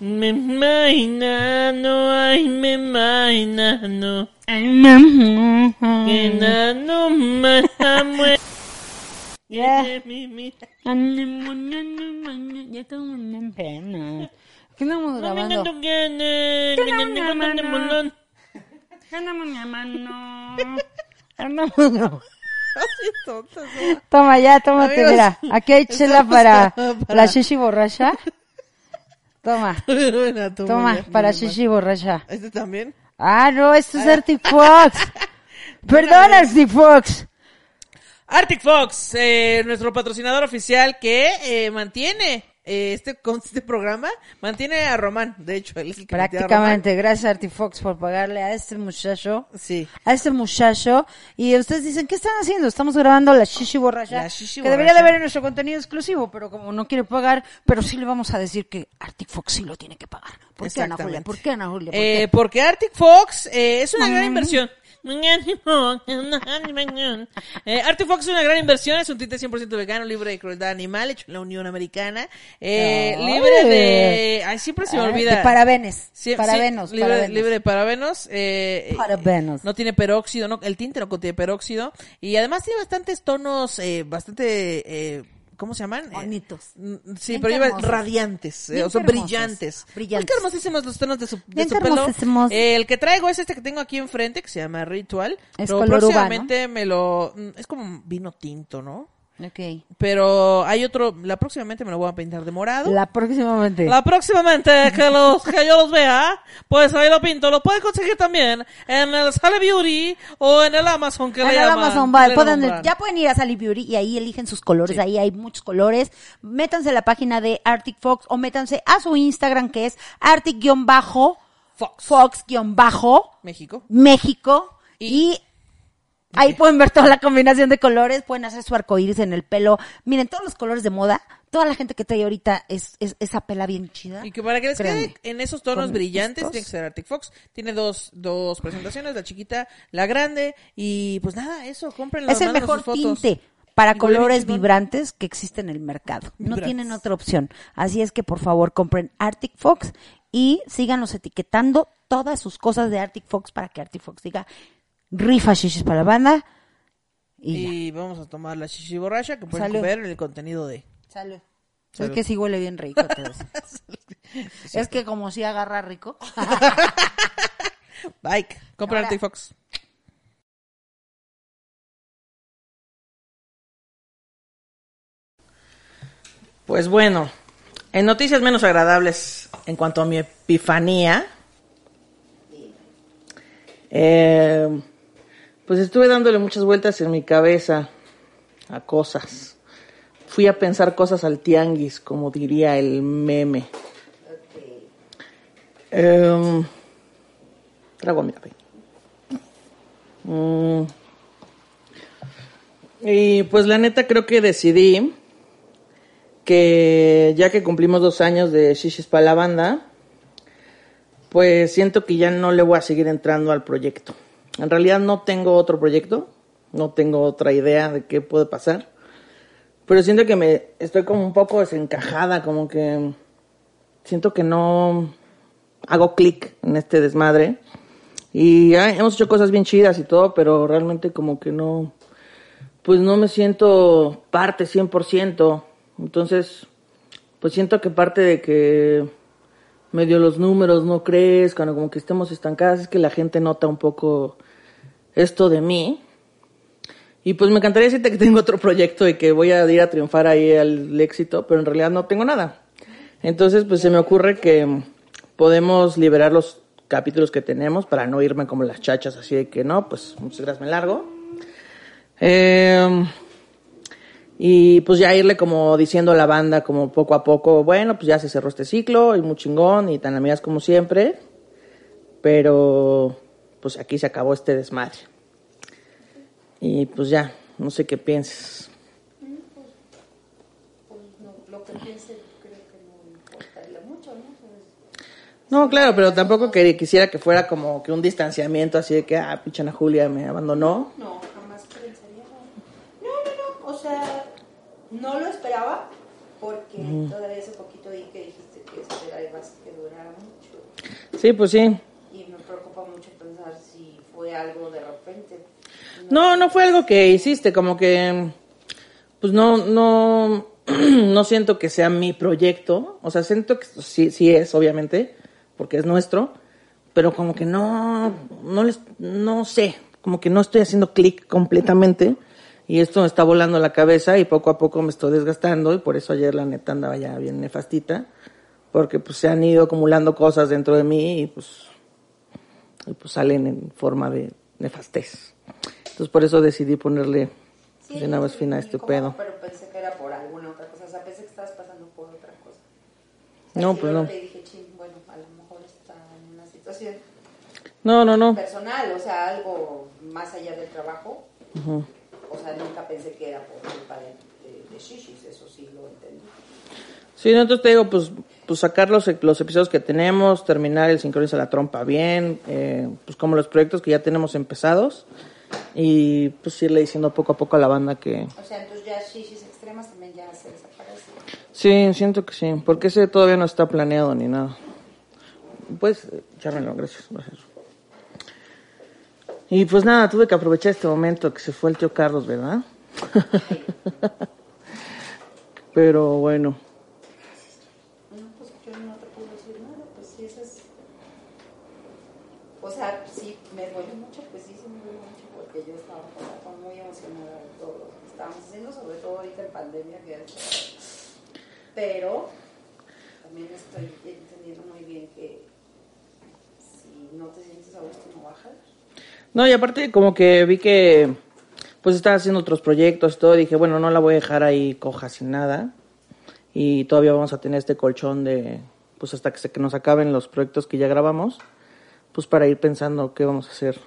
Me imaginano, ay, me imaginano. Que nano me amue. Ya. Ya estamos en pena. ¿Qué estamos grabando? Grabando. ¿Qué andamos llamando? Andamos grabando. Toma ya, tómate, Amigos, mira. Aquí hay chela para- la shishi borracha. Toma, toma, para shishi borracha. ¿Este también? Ah, no, esto es Arctic Fox. Perdón, Arctic Fox. Arctic Fox, eh, nuestro patrocinador oficial que eh, mantiene eh, este, con este programa, mantiene a Román, de hecho, él es el que mantiene a Prácticamente, gracias Arctic Fox por pagarle a este muchacho. Sí. a este muchacho y ustedes dicen, ¿qué están haciendo? Estamos grabando la Shishi Borracha, La Shishi que debería de ver en nuestro contenido exclusivo, pero como no quiere pagar, pero sí le vamos a decir que Arctic Fox sí lo tiene que pagar. ¿Por qué, Ana Julia? ¿Por qué, Ana Julia? ¿Por Eh, porque Arctic Fox eh, es una gran inversión. Eh, Arctic Fox es una gran inversión, es un tinte 100% vegano, libre de crueldad animal, hecho en la Unión Americana, eh, libre de... Ay, siempre se me olvida. de parabenes, Sí, parabenos, sí, libre, parabenos. libre de parabenos. eh, eh, Parabenos. No tiene peróxido, no, el tinte no contiene peróxido. Y además tiene bastantes tonos, eh, bastante, eh, ¿cómo se llaman? Eh, Bonitos. mm, sí, Bien pero iba radiantes, eh, o son brillantes. Brillantes. Qué hermosísimos los tonos de su, de su pelo. Eh, el que traigo es este que tengo aquí enfrente, que se llama Ritual. Es pero color próximamente me lo... mm, Es como vino tinto, ¿no? Ok. Pero hay otro, la próximamente me lo voy a pintar de morado. La próximamente. La próximamente que, los, que yo los vea, pues ahí lo pinto. Lo pueden conseguir también en el Sale Beauty o en el Amazon que En le el llaman. Amazon que Bar, le pueden- nombran. ya pueden ir a Sally Beauty y ahí eligen sus colores, Sí. ahí hay muchos colores. Métanse a la página de Arctic Fox o métanse a su Instagram que es Arctic-Fox, Fox. Fox-Bajo, México. México Y- y, ahí pueden ver toda la combinación de colores, pueden hacer su arcoíris en el pelo. Miren, todos los colores de moda, toda la gente que trae ahorita es, es esa pela bien chida. Y que para que les quede en esos tonos brillantes, estos. tiene que ser Arctic Fox. Tiene dos, dos presentaciones, la chiquita, la grande. Y pues nada, eso, cómprenlo. Es el mejor sus fotos. tinte para colores vibrantes que existe en el mercado. No Vibrantes. tienen otra opción. Así es que por favor compren Arctic Fox y síganos etiquetando todas sus cosas de Arctic Fox para que Arctic Fox diga rifa shishis para la banda. Y, vamos a tomar la shishi borracha que pueden Salud. ver en el contenido de... Salud. Salud. Es que sí huele bien rico. te es que como si agarra rico. Bike. Ahora- Arctic Fox. Pues bueno, en noticias menos agradables en cuanto a mi epifanía, eh, pues estuve dándole muchas vueltas en mi cabeza a cosas. Fui a pensar cosas al tianguis, como diría el meme. Em, trago mi café. Mm. Y pues la neta creo que decidí que ya que cumplimos dos años de Shishis para la banda, pues siento que ya no le voy a seguir entrando al proyecto. En realidad no tengo otro proyecto, no tengo otra idea de qué puede pasar, pero siento que me estoy como un poco desencajada, como que siento que no hago clic en este desmadre. Y hemos hecho cosas bien chidas y todo, pero realmente como que no, pues no me siento parte 100%. Entonces, pues siento que parte de que medio los números no crezcan o como que estemos estancadas es que la gente nota un poco esto de mí. Y pues me encantaría decirte que tengo otro proyecto y que voy a ir a triunfar ahí al éxito, pero en realidad no tengo nada. Entonces, pues se me ocurre que podemos liberar los capítulos que tenemos para no irme como las chachas, así de que no, pues muchas gracias, me largo. Eh, Y pues ya irle como diciendo a la banda como poco a poco, bueno, pues ya se cerró este ciclo y muy chingón y tan amigas como siempre. Pero pues aquí se acabó este desmadre. Y pues ya, no sé qué pienses. No, claro, pero tampoco que quisiera que fuera como que un distanciamiento así de que, ah, pichana Julia me abandonó. No, jamás pensaría. No, no, no. O sea, no lo esperaba porque todavía hace poquito vi que dijiste que esperabas que durara mucho. Sí, pues sí. Y me preocupa mucho pensar si fue algo de repente. No, no fue algo que hiciste, como que, pues no, no, no siento que sea mi proyecto. O sea, siento que sí, sí es, obviamente, porque es nuestro, pero como que no, no les, no sé, como que no estoy haciendo clic completamente y esto me está volando la cabeza y poco a poco me estoy desgastando y por eso ayer la neta andaba ya bien nefastita, porque pues se han ido acumulando cosas dentro de mí y pues, y pues salen en forma de nefastez. Entonces por eso decidí ponerle de una vez fin a este pedo. Pero pensé que era por alguna otra cosa. O sea, pensé que estabas pasando por otra cosa. No, Y pues luego no. Le dije, "Chin, bueno, a lo mejor está en una situación No, no, no. personal, o sea, algo más allá del trabajo. O sea, nunca pensé que era por culpa de, de, de shishis, eso sí lo entendí. Sí, no, entonces te digo, pues, pues sacar los, los episodios que tenemos, terminar el sincroniza la trompa bien, eh, pues como los proyectos que ya tenemos empezados y pues irle diciendo poco a poco a la banda que O sea, entonces ya shishis extremas también ya se desaparecen. sí, siento que sí, porque ese todavía no está planeado ni nada. Pues, echármelo, gracias, gracias. Y pues nada, tuve que aprovechar este momento que se fue el tío Carlos, ¿verdad? Pero bueno. No, pues yo no te puedo decir nada, pues sí, eso es... O sea, sí, me duele mucho, pues sí, sí me duele mucho, porque yo estaba, estaba muy emocionada de todo lo que estábamos haciendo, sobre todo ahorita en pandemia, que es... Pero también estoy entendiendo muy bien que si no te sientes a gusto, no bajas. No, y aparte como que vi que pues estaba haciendo otros proyectos todo, dije, bueno, no la voy a dejar ahí coja sin nada. Y todavía vamos a tener este colchón de, pues hasta que, se, que nos acaben los proyectos que ya grabamos, pues para ir pensando qué vamos a hacer.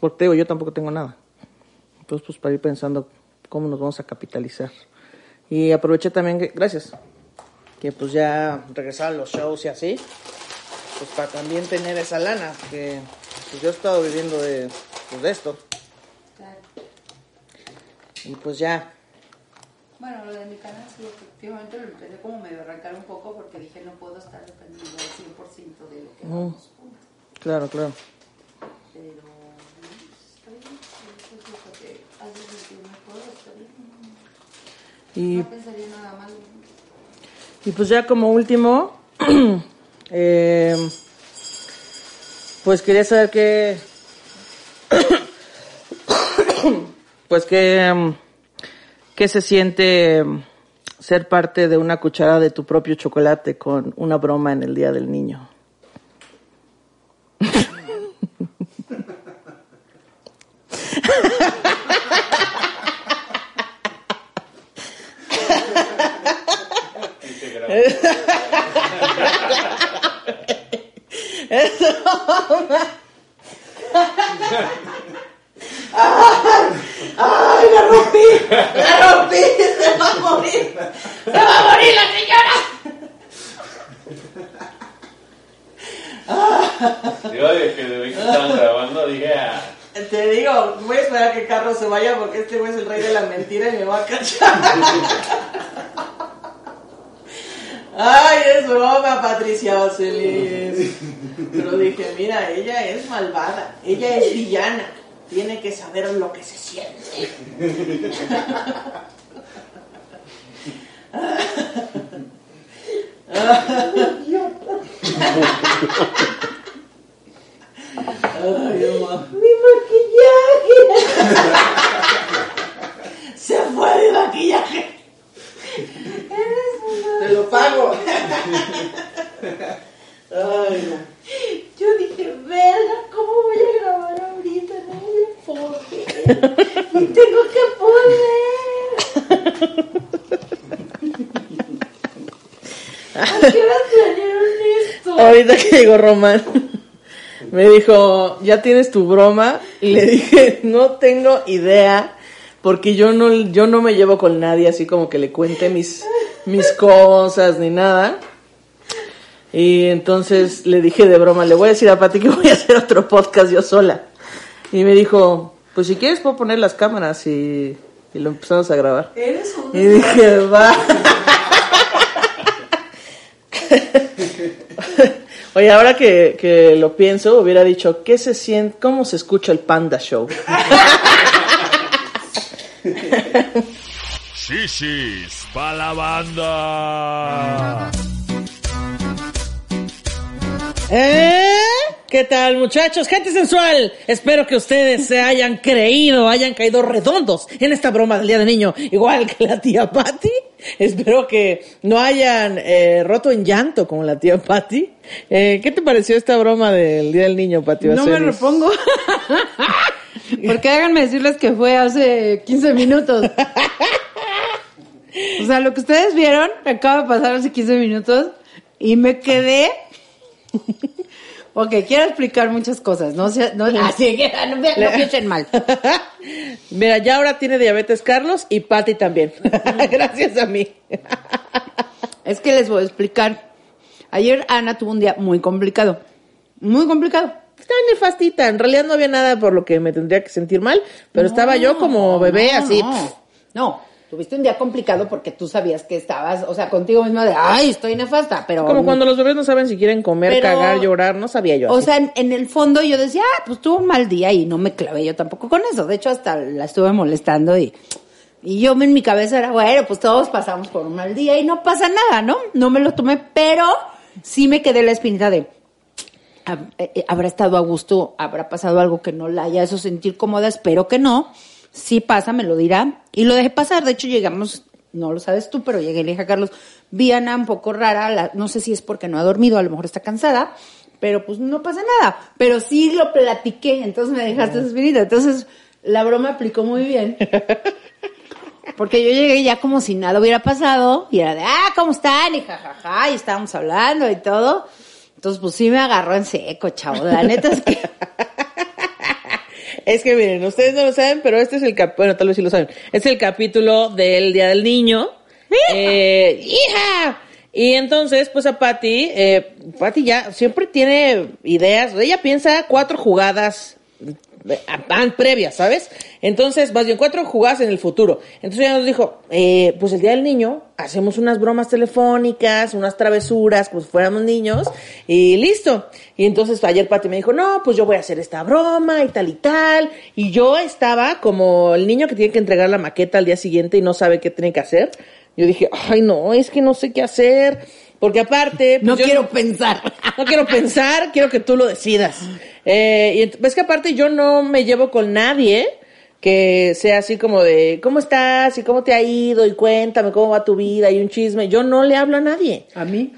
Porque digo, yo tampoco tengo nada. Entonces, pues para ir pensando cómo nos vamos a capitalizar. Y aproveché también, que, gracias, que pues ya regresaron los shows y así, pues para también tener esa lana, que pues yo he estado viviendo de, pues, de esto. Claro. Y pues ya, Bueno, lo de mi canal sí, efectivamente lo empecé como medio arrancar un poco porque dije no puedo estar dependiendo al 100% de lo que hagamos juntos. claro, claro. Pero no, está bien, es lo que hace sentir mejor, está bien. Y, No pensaría nada malo. y pues ya como último, eh, pues quería saber qué, pues qué, mm, qué se siente mm, ser parte de una cucharada de tu propio chocolate con una broma en el Día del Niño. ¡Ay, la rompí! ¡La rompí! ¡Se va a morir! ¡Se va a morir la señora! Yo desde que vi que estaban grabando dije, ah, Te digo, voy a esperar a que Carlos se vaya porque este güey es el rey de la mentira y me va a cachar. Ay, es broma, Patricia Vaselis. Pero dije, mira, ella es malvada, ella es villana, tiene que saber lo que se siente. Ay, mamá. Mi maquillaje. Se fue de maquillaje te lo pago. Ay. Yo dije, verga, ¿cómo voy a grabar ahorita? No voy a poder. Tengo que poder. ¿A qué hora planearon esto? Ahorita que llegó Román. Me dijo, ya tienes tu broma. Y le dije, no tengo idea porque yo no, yo no me llevo con nadie así como que le cuente mis, mis cosas ni nada. Y entonces le dije de broma, le voy a decir a Pati que voy a hacer otro podcast yo sola. Y me dijo, pues si quieres puedo poner las cámaras y, y lo empezamos a grabar. Y dije, va. Oye, ahora que, que lo pienso, hubiera dicho, ¿qué se siente, cómo se escucha el Panda Show? Shishis pa' la banda. ¿Eh? ¿Qué tal, muchachos? Gente sensual. Espero que ustedes se hayan creído, hayan caído redondos en esta broma del Día del Niño, igual que la tía Patty. Espero que no hayan eh, roto en llanto como la tía Patty. Eh, ¿Qué te pareció esta broma del Día del Niño, Patty? No me repongo. Porque háganme decirles que fue hace 15 minutos. O sea, lo que ustedes vieron acaba de pasar hace 15 minutos y me quedé. Ok, quiero explicar muchas cosas, no no, así que no, me- no piensen mal. Mira, ya ahora tiene diabetes Carlos y Patty también. Gracias a mí. Es que les voy a explicar. Ayer Ana tuvo un día muy complicado. Muy complicado. Estaba nefastita. En realidad no había nada por lo que me tendría que sentir mal, pero estaba yo como bebé así. No, no, tuviste un día complicado porque tú sabías que estabas, o sea, contigo misma de, ay, estoy nefasta, pero... Como cuando los bebés no saben si quieren comer, Pero- cagar, llorar, no sabía yo. O así. sea, en, en el fondo yo decía, ah, pues tuvo un mal día y no me clavé yo tampoco con eso. De hecho, hasta la estuve molestando y, y yo en mi cabeza era, bueno, pues todos pasamos por un mal día y no pasa nada, ¿no? No me lo tomé, pero sí me quedé la espinita de, eh, eh, habrá estado a gusto, habrá pasado algo que no la haya hecho sentir cómoda, espero que no. Si pasa, me lo dirá. Y lo dejé pasar. De hecho, llegamos, no lo sabes tú, pero llegué y le dije a Carlos, vi a Ana un poco rara, la- no sé si es porque no ha dormido, a lo mejor está cansada, pero pues no pasa nada. Pero sí lo platiqué, entonces me dejaste espinita. Entonces, la broma aplicó muy bien. Porque yo llegué ya como si nada hubiera pasado y era de, ah, ¿cómo están? Y jajaja, y estábamos hablando y todo. Entonces, pues sí me agarró en seco, chavo. La neta es que... Es que miren, ustedes no lo saben, pero este es el cap bueno, tal vez sí lo saben. Es el capítulo del Día del Niño. Eh, ¡Hija! Y entonces, pues a Patty, eh, Patty ya siempre tiene ideas. Ella piensa cuatro jugadas eh, a- previas, ¿sabes? Entonces, más bien cuatro jugadas en el futuro. Entonces ella nos dijo, eh, pues el día del niño, hacemos unas bromas telefónicas, unas travesuras, como si fuéramos niños, y listo. Y entonces ayer Pati me dijo, no, pues yo voy a hacer esta broma y tal y tal. Y yo estaba como el niño que tiene que entregar la maqueta al día siguiente y no sabe qué tiene que hacer. Yo dije, ay no, es que no sé qué hacer. Porque aparte... pues, No quiero pensar. no quiero pensar, quiero que tú lo decidas. Eh, y ves que aparte yo no me llevo con nadie que sea así como de, ¿cómo estás? ¿Y cómo te ha ido? Y cuéntame cómo va tu vida y un chisme. Yo no le hablo a nadie. ¿A mí?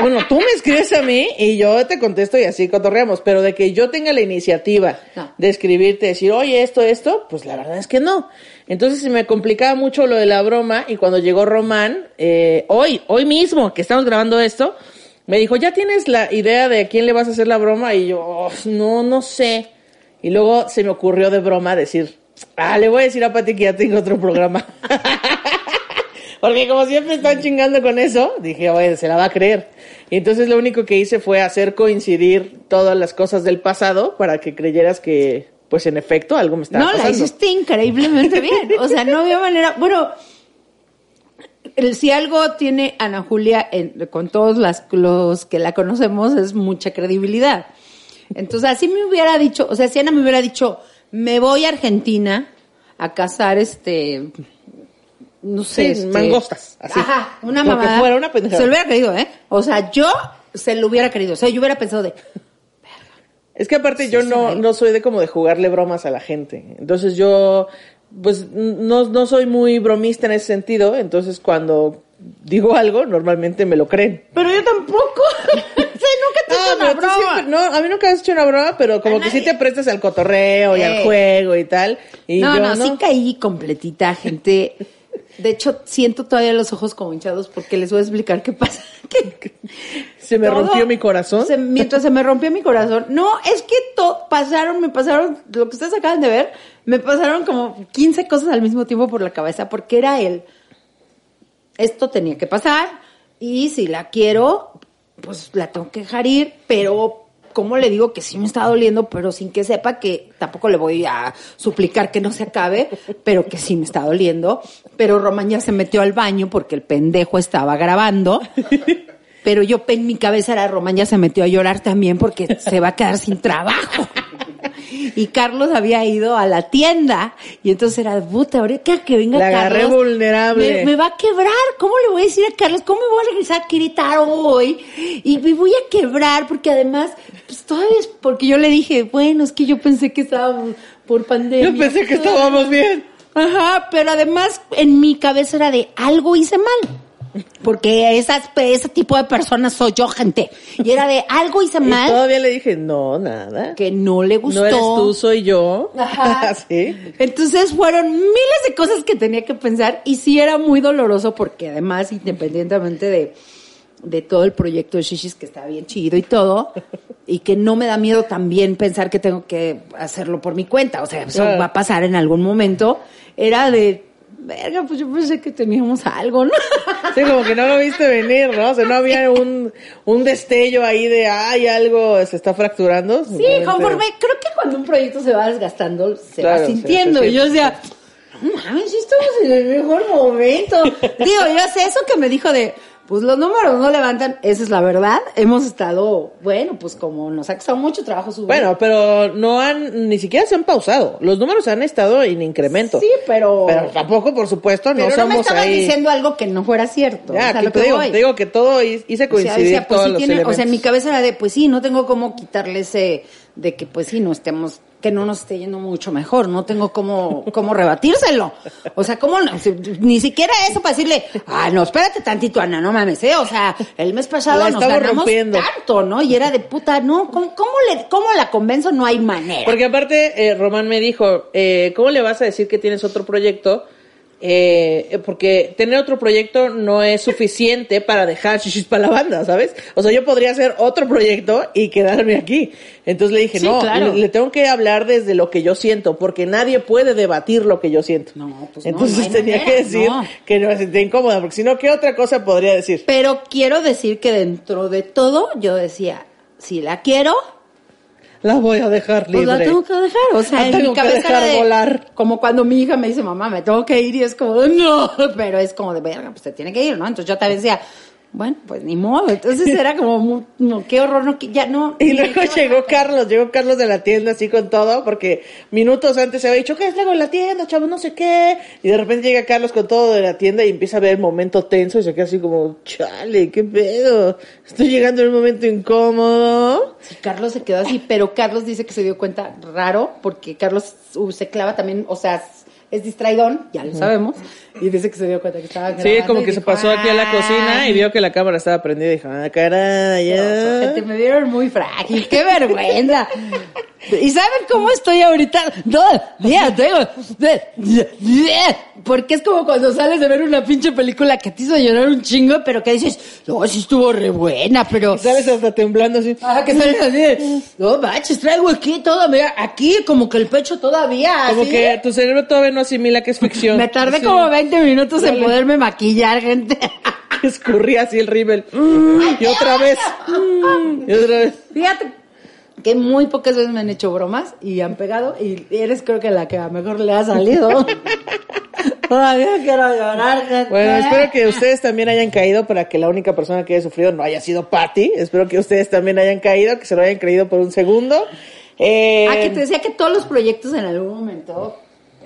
Bueno, tú me escribes a mí y yo te contesto y así cotorreamos, pero de que yo tenga la iniciativa No. de escribirte, decir, oye, esto, esto, pues la verdad es que no. Entonces se me complicaba mucho lo de la broma y cuando llegó Román, eh, hoy, hoy mismo que estamos grabando esto, me dijo, ¿ya tienes la idea de a quién le vas a hacer la broma? Y yo, "Oh, no, no sé. Y luego se me ocurrió de broma decir, ah, le voy a decir a Pati que ya tengo otro programa. Porque como siempre están chingando con eso, dije, oye, se la va a creer. Y entonces lo único que hice fue hacer coincidir todas las cosas del pasado para que creyeras que, pues en efecto, algo me estaba No, la pasando. hiciste increíblemente bien. O sea, no había manera. Bueno, si algo tiene Ana Julia en- con todos las, los que la conocemos es mucha credibilidad. Entonces, así me hubiera dicho, o sea, si Ana me hubiera dicho, me voy a Argentina a cazar este. No sé. Sí, este- mangostas, así. Ajá, una mamada. fuera, una pendejada. Se lo hubiera creído, ¿eh? O sea, yo se lo hubiera creído. O sea, yo hubiera pensado de. Es que aparte yo no, no soy de como de jugarle bromas a la gente. Entonces yo, pues no, no soy muy bromista en ese sentido. Entonces cuando digo algo, normalmente me lo creen. Pero yo tampoco. o sea, nunca te he hecho Ah, una broma. siempre- no, a mí nunca has hecho una broma, pero como A que sí te prestas al cotorreo y al Eh. juego y tal. Y no, yo no, sí caí completita, gente. De hecho, siento todavía los ojos como hinchados porque les voy a explicar qué pasa. Que Se me todo- rompió mi corazón. se- mientras se me rompió mi corazón. No, es que to- pasaron, me pasaron, lo que ustedes acaban de ver, me pasaron como 15 cosas al mismo tiempo por la cabeza porque era él. Esto tenía que pasar y si la quiero, pues la tengo que dejar ir, pero ¿cómo le digo que sí me está doliendo, pero sin que sepa que tampoco le voy a suplicar que no se acabe, pero que sí me está doliendo? Pero Román ya se metió al baño porque el pendejo estaba grabando. Pero yo en mi cabeza era Román ya se metió a llorar también porque se va a quedar sin trabajo. Y Carlos había ido a la tienda y entonces era, puta, ahorita que venga La agarré Carlos, vulnerable. Me, me va a quebrar. ¿Cómo le voy a decir a Carlos? ¿Cómo me voy a regresar a Querétaro hoy? Y me voy a quebrar porque además, pues todavía es porque yo le dije, bueno, es que yo pensé que estábamos por pandemia. Yo pensé que estábamos bien. Ajá, pero además en mi cabeza era de algo hice mal. Porque esas, ese tipo de personas soy yo, gente. Y era de algo hice Y mal todavía le dije, no, nada. que no le gustó. No eres tú, soy yo. Ajá. sí. Entonces fueron miles de cosas que tenía que pensar y sí era muy doloroso porque además, independientemente de, de todo el proyecto de Shishis, que está bien chido y todo, y que no me da miedo también pensar que tengo que hacerlo por mi cuenta, o sea, eso va a pasar en algún momento, era de, verga, pues yo pensé que teníamos algo, ¿no? Sí, como que no lo viste venir, ¿no? O sea, no había un, un destello ahí de, ay, algo se está fracturando. Sí, conforme, creo que cuando un proyecto se va desgastando, se Claro, va sí, sintiendo. y yo decía, no mames, estamos en el mejor momento. Digo, yo sé eso que me dijo de, pues los números no levantan, esa es la verdad. Hemos estado, bueno, pues como nos ha costado mucho trabajo subir. Bueno, pero no han, ni siquiera se han pausado. Los números han estado en incremento. sí, pero... Pero tampoco, por supuesto, pero no no me somos estaban ahí. diciendo algo que no fuera cierto. Ya, o sea, que lo te digo, voy. te digo que todo hi- hice O sea, coincidir decía, pues todos sí los tiene, o sea, en mi cabeza era de, pues sí, no tengo cómo quitarle ese, de que pues sí, no estemos, que no nos esté yendo mucho mejor, no tengo cómo, cómo rebatírselo. O sea, cómo, no? Ni siquiera eso para decirle, ah, no, espérate tantito, Ana, no mames, eh, o sea, el mes pasado La nos ganamos rompiendo. tanto, ¿no? Y era de puta, no, ¿cómo, cómo le, cómo la convenzo? No hay manera. Porque aparte, eh, Román me dijo, eh, ¿cómo le vas a decir que tienes otro proyecto? Eh, porque tener otro proyecto no es suficiente para dejar shishis para la banda, ¿sabes? O sea, yo podría hacer otro proyecto y quedarme aquí. Entonces le dije, Sí, no, claro. le, le tengo que hablar desde lo que yo siento, porque nadie puede debatir lo que yo siento. No, pues no, Entonces no tenía manera, que decir no. que no me sentía incómoda, porque si no, ¿qué otra cosa podría decir? Pero quiero decir que dentro de todo, yo decía, si la quiero, La voy a dejar Pues libre. la tengo que dejar, o sea, La en tengo que dejar de- volar. como cuando mi hija me dice, mamá, me tengo que ir, y es como, no, pero es como de verga, pues te tiene que ir, ¿no? Entonces yo también decía, bueno, pues ni modo, entonces era como, muy- no, qué horror, no, ya no. Y luego llegó. Carlos, llegó Carlos de la tienda así con todo, porque minutos antes se había dicho, ¿qué es luego en la tienda, chavo? No sé qué. Y de repente llega Carlos con todo de la tienda y empieza a ver el momento tenso y se queda así como, chale, ¿qué pedo? Estoy llegando en un momento incómodo. Sí, Carlos se quedó así, pero Carlos dice que se dio cuenta raro, porque Carlos uh, se clava también, o sea, es distraidón, ya lo sabemos, y dice que se dio cuenta que estaba Sí, grabando como y que se pasó aquí a la cocina y vio que la cámara estaba prendida y dijo, ah, caray, ya. me vieron muy frágil, qué vergüenza. ¿Y saben cómo estoy ahorita? No, ya tengo. Porque es como cuando sales de ver una pinche película que te hizo llorar un chingo, pero que dices, no, sí estuvo re buena, pero. Sales hasta temblando así. Ah, que sales así, de, no manches, traigo aquí todo, mira, aquí como que el pecho todavía. Como que tu cerebro todavía no asimila que es ficción. Me tardé Sí. como 20 minutos en poderme maquillar, gente. Escurría así el rímel. Y otra vez. Y otra vez. Fíjate que muy pocas veces me han hecho bromas y han pegado y eres creo que la que a mejor le ha salido. Todavía quiero llorar. gente. Bueno, espero que ustedes también hayan caído para que la única persona que haya sufrido no haya sido Patty. Espero que ustedes también hayan caído, que se lo hayan creído por un segundo. Eh, Ah, que te decía que todos los proyectos en algún momento,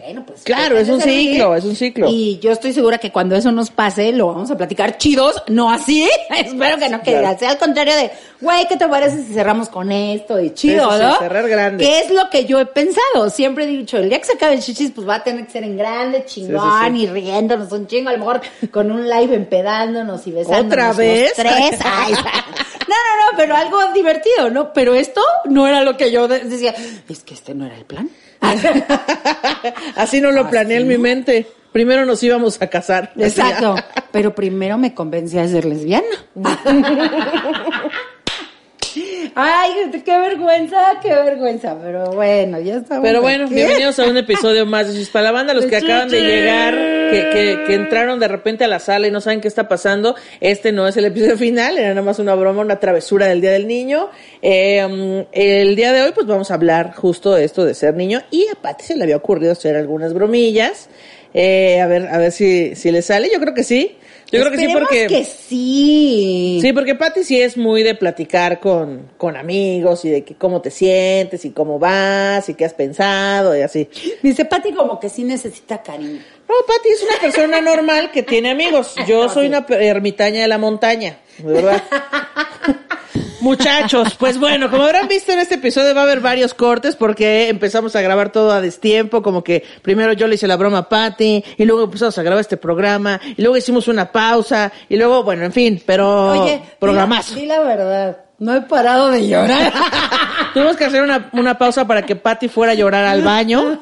bueno, pues. Claro, es un ciclo, es un ciclo. Y yo estoy segura que cuando eso nos pase, lo vamos a platicar chidos, no así. Espero que no, que Claro. sea al contrario de, güey, ¿qué te parece si cerramos con esto? Y chido, Eso sí, ¿no? cerrar grande. Que es lo que yo he pensado. Siempre he dicho, el día que se acabe el chichis, pues va a tener que ser en grande, chingón, sí. y riéndonos un chingo, a lo mejor con un live empedándonos y besándonos. ¿Otra los vez? tres. Ay, no, no, no, pero algo divertido, ¿no? Pero esto no era lo que yo de- decía. Es que este no era el plan. Así no lo planeé en mi mente. Primero nos íbamos a casar. Exacto. Pero primero me convencí a ser lesbiana. Ay, qué vergüenza, qué vergüenza. Pero bueno, ya estamos. Pero bueno, aquí. bienvenidos a un episodio más de Chispa la Banda. Los que acaban de llegar, que, que, que entraron de repente a la sala y no saben qué está pasando. Este no es el episodio final, era nada más una broma, una travesura del Día del Niño. Eh, um, el día de hoy, pues vamos a hablar justo de esto de ser niño. Y a Pati se le había ocurrido hacer algunas bromillas. Eh, a ver, a ver si, si le sale. Yo creo que sí. Yo creo que sí porque... que sí. Sí, porque Patty sí es muy de platicar con, con amigos y de que cómo te sientes y cómo vas y qué has pensado y así. Dice Pati como que sí necesita cariño. No, Patty es una persona normal que tiene amigos. Yo soy una ermitaña de la montaña, de verdad. Muchachos, pues bueno, como habrán visto en este episodio va a haber varios cortes porque empezamos a grabar todo a destiempo, como que primero yo le hice la broma a Patty y luego empezamos a grabar este programa y luego hicimos una pausa y luego, bueno, en fin, pero Oye, programazo. Di la verdad. No he parado de llorar. Tuvimos que hacer una, una pausa para que Patty fuera a llorar al baño.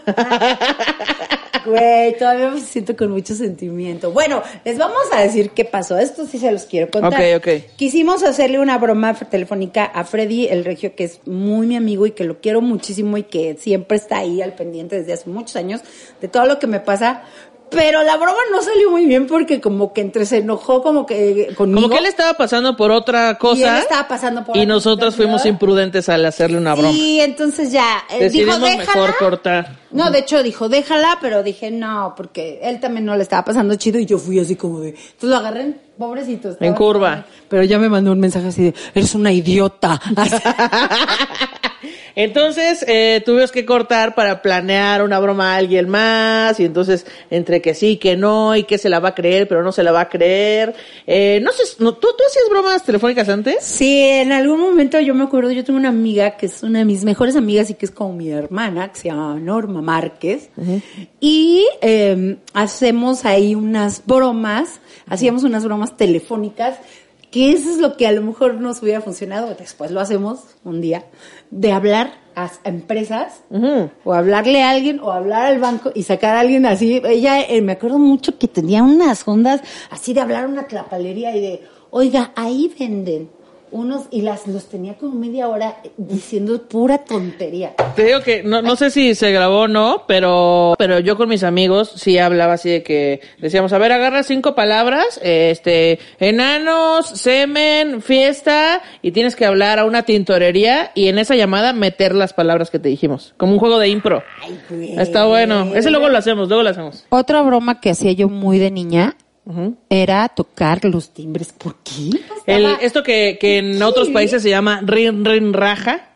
Güey, todavía me siento con mucho sentimiento. Bueno, les vamos a decir qué pasó. Esto sí se los quiero contar. Ok, ok. Quisimos hacerle una broma telefónica a Freddy, el regio, que es muy mi amigo y que lo quiero muchísimo y que siempre está ahí al pendiente desde hace muchos años de todo lo que me pasa. Pero la broma no salió muy bien porque como que entre se enojó como que conmigo. Como que él estaba pasando por otra cosa. Y él estaba pasando por y nosotros fuimos imprudentes al hacerle una broma. Y entonces ya eh, Decidimos dijo, déjala. mejor cortar. No, de hecho dijo, déjala, pero dije, no, porque él también no le estaba pasando chido y yo fui así como de, entonces lo agarré, pobrecito. En curva. Pero ya me mandó un mensaje así de, eres una idiota. Entonces, eh, tuvimos que cortar para planear una broma a alguien más, y entonces, entre que sí, que no, y que se la va a creer, pero no se la va a creer. Eh, no sé, no, ¿tú, ¿tú hacías bromas telefónicas antes? Sí, en algún momento yo me acuerdo, yo tengo una amiga que es una de mis mejores amigas y que es como mi hermana, que se llama Norma Márquez, y eh, hacemos ahí unas bromas, hacíamos unas bromas telefónicas, que eso es lo que a lo mejor nos hubiera funcionado, después lo hacemos un día, de hablar a empresas, o hablarle a alguien, o hablar al banco y sacar a alguien así. Ella, eh, me acuerdo mucho que tenía unas ondas así de hablar a una clapalería y de, oiga, ahí venden unos, y las los tenía como media hora diciendo pura tontería. Te digo que no, no sé si se grabó o no, pero, pero yo con mis amigos sí hablaba así de que decíamos, a ver, agarra cinco palabras, este, enanos, semen, fiesta, y tienes que hablar a una tintorería y en esa llamada meter las palabras que te dijimos, como un juego de impro. Ay. Está bueno. Ese luego lo hacemos, luego lo hacemos. Otra broma que hacía yo muy de niña era tocar los timbres. ¿Por qué? El, esto que, que en otros países se llama rin rin raja,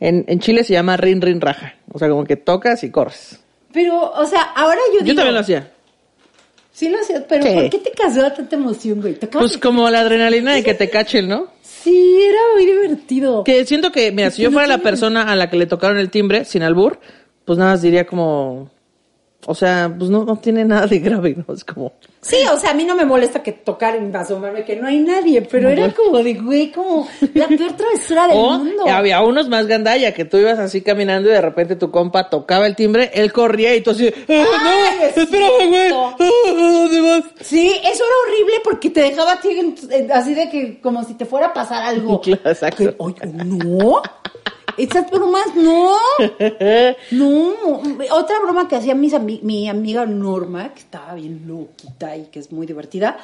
en, en Chile se llama rin rin raja. O sea, como que tocas y corres. Pero, o sea, ahora yo Yo digo... también lo hacía. Sí lo hacías, pero Sí. ¿por qué te causaba tanta emoción, güey? Pues como la adrenalina de que te cachen, ¿no? Sí, era muy divertido. Que siento que, mira, si yo fuera la persona a la que le tocaron el timbre, sin albur, pues nada más diría como, o sea, pues no, no tiene nada de grave, ¿no? Es como, Sí, o sea, a mí no me molesta que tocar en asomarme que no hay nadie, pero era como de, güey, como la peor travesura del o mundo. había unos más gandalla, que tú ibas así caminando y de repente tu compa tocaba el timbre, él corría y tú así, ¡Ah, no, es espérame, güey. Ah, ¿dónde vas? Sí, eso era horrible porque te dejaba a ti en- en- así de que como si te fuera a pasar algo. Claro, exacto. Que, oye, no. Esas bromas, no. No. Otra broma que hacía mis ami- mi amiga Norma, que estaba bien loquita y que es muy divertida.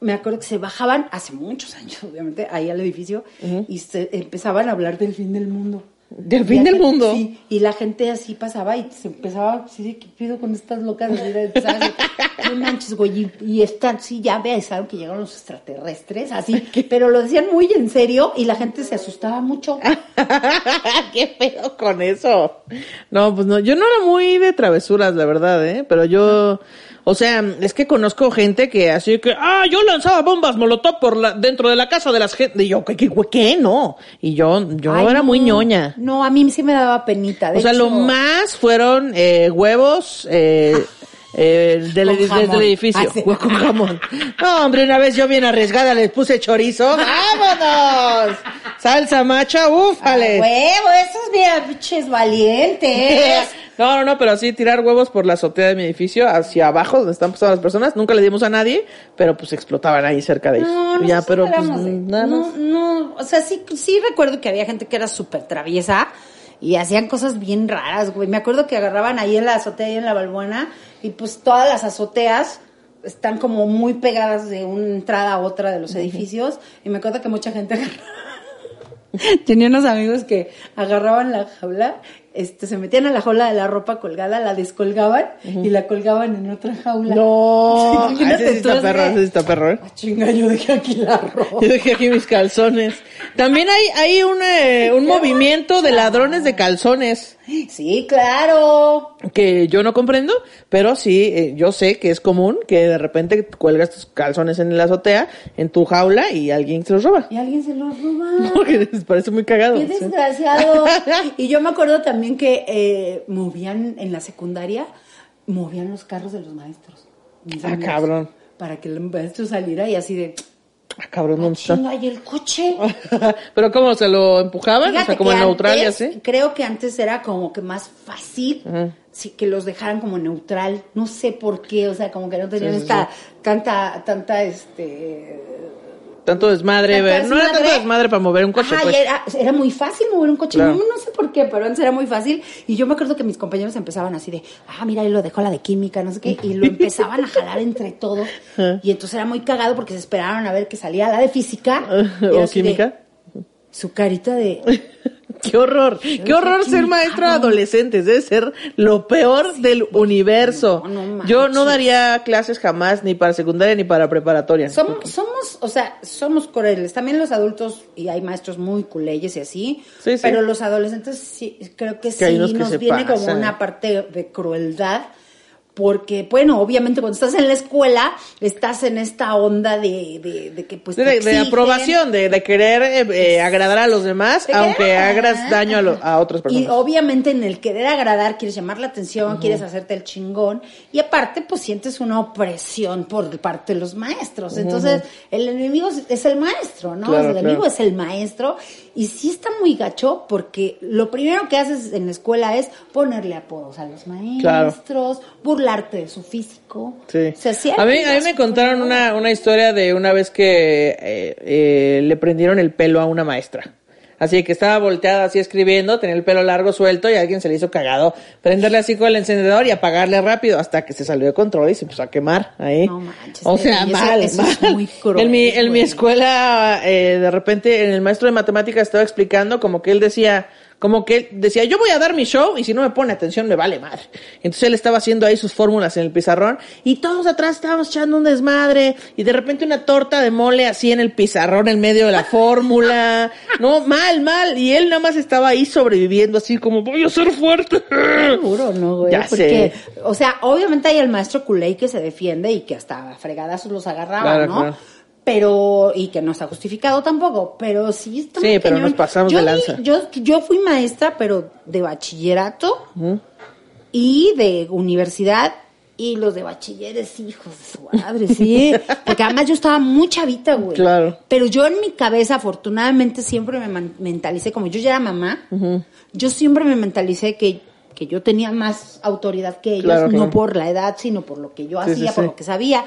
Me acuerdo que se bajaban hace muchos años, obviamente, ahí al edificio y se empezaban a hablar del fin del mundo. ¿Del fin del gente- mundo? Sí, y la gente así pasaba y se empezaba, sí, ¿qué pido con estas locas? No manches, güey, y, y están, sí, ya avisaron que llegaron los extraterrestres, así, pero lo decían muy en serio y la gente se asustaba mucho. ¿Qué pedo con eso? No, pues no, yo no era muy de travesuras, la verdad, ¿eh? Pero yo, o sea, es que conozco gente que así que, ah, yo lanzaba bombas molotov por la, dentro de la casa de las gente. Y yo, ¿qué, qué, qué? No. Y yo, yo Ay, era muy ñoña. No, a mí sí me daba penita. de O sea, lo más fueron eh, huevos, eh, eh, del, del- jamón. del edificio. Ah, sí. Con jamón. No, hombre, una vez yo bien arriesgada les puse chorizo. ¡Vámonos! Salsa macha, úfale. Huevo, esos bien pinches valientes. No, no, no, pero sí tirar huevos por la azotea de mi edificio hacia abajo donde están pasadas las personas. Nunca le dimos a nadie, pero pues explotaban ahí cerca de ellos. No, no ya, pero pues nada no, más. no, o sea, sí, sí recuerdo que había gente que era súper traviesa y hacían cosas bien raras, güey. Me acuerdo que agarraban ahí en la azotea y en la balbuena y pues todas las azoteas están como muy pegadas de una entrada a otra de los edificios y me acuerdo que mucha gente Tenía unos amigos que agarraban la jaula, este, se metían a la jaula de la ropa colgada, la descolgaban y la colgaban en otra jaula. No, Imagínate ese sí está perro, de- ese sí está perro, ¿eh? Ah, chinga, yo dejé aquí la ropa. Yo dejé aquí mis calzones. También hay, hay un, eh, un movimiento de ladrones de calzones Sí, claro. que yo no comprendo, pero sí, eh, yo sé que es común que de repente cuelgas tus calzones en la azotea, en tu jaula y alguien se los roba. Y alguien se lo roba. Porque les parece muy cagado. Qué desgraciado. Y yo me acuerdo también que eh, movían en la secundaria, movían los carros de los maestros. Ah, amigos, cabrón. Para que el maestro saliera y así de, Ah, cabrón, ¿dónde está? chinga, ¿y el coche? pero cómo se lo empujaban, o sea, como neutral y así. Creo que antes era como que más fácil sí, que los dejaran como neutral. No sé por qué, o sea, como que no tenían Sí, sí, esta, tanta, tanta, este... Tanto desmadre, ver. No era tanto desmadre. para mover un coche, Ajá, pues. era, era muy fácil mover un coche. Claro. No, no sé por qué, pero antes era muy fácil. Y yo me acuerdo que mis compañeros empezaban así de, ah, mira, él lo dejó la de química, no sé qué. Y lo empezaban a jalar entre todos. Y entonces era muy cagado porque se esperaron a ver que salía la de física. ¿O de, química? su carita de, Qué horror, qué horror ser maestro de adolescentes, debe ser lo peor del universo. no, no Yo no daría clases jamás ni para secundaria ni para preparatoria. Somos, somos, o sea, somos crueles. También los adultos, y hay maestros muy culeyes y así, Sí, sí. pero los adolescentes sí, creo que sí nos viene como una parte de crueldad. Porque, bueno, obviamente cuando estás en la escuela, estás en esta onda de, de, de que pues de, te de exigen. aprobación, de, de querer eh, eh, agradar a los demás, aunque hagas daño a, lo- a otras Y personas. obviamente en el querer agradar, quieres llamar la atención, quieres hacerte el chingón. Y aparte, pues sientes una opresión por parte de los maestros. Entonces, el enemigo es- el maestro, ¿no? Claro, el enemigo claro. es el maestro. Y sí está muy gacho porque lo primero que haces en la escuela es ponerle apodos a los maestros, burlarte de su físico. Sí. O sea, sí a, mí, a mí me contaron una, una historia de una vez que eh, eh, le prendieron el pelo a una maestra. Así que estaba volteada así escribiendo, tenía el pelo largo suelto y a alguien se le hizo cagado prenderle así con el encendedor y apagarle rápido hasta que se salió de control y se empezó a quemar ahí. No manches, o sea, eso- mal, eso es mal. muy cruel, en mi, en mi escuela, eh, de repente, en el maestro de matemáticas estaba explicando como que él decía, como que él decía, yo voy a dar mi show y si no me pone atención me vale madre. Entonces él estaba haciendo ahí sus fórmulas en el pizarrón y todos atrás estábamos echando un desmadre y de repente una torta de mole así en el pizarrón en medio de la fórmula. No, mal, mal. Y él nada más estaba ahí sobreviviendo así como voy a ser fuerte. Seguro, ¿no, güey? Ya Porque, sé. o sea, obviamente hay el maestro culé que se defiende y que hasta fregadazos los agarraba, Claro, ¿no? claro. Pero, y que no está justificado tampoco, pero sí está Sí, muy pero cañón. nos pasamos yo de lanza. yo, yo fui maestra, pero de bachillerato y de universidad. Y los de bachilleres, hijos de su madre, sí. Porque además yo estaba muy chavita, güey. Claro. Pero yo en mi cabeza, afortunadamente, siempre me mentalicé, como yo ya era mamá, yo siempre me mentalicé que, que yo tenía más autoridad que ellos, Claro, no claro. por la edad, sino por lo que yo Sí, hacía, sí, por sí. lo que sabía.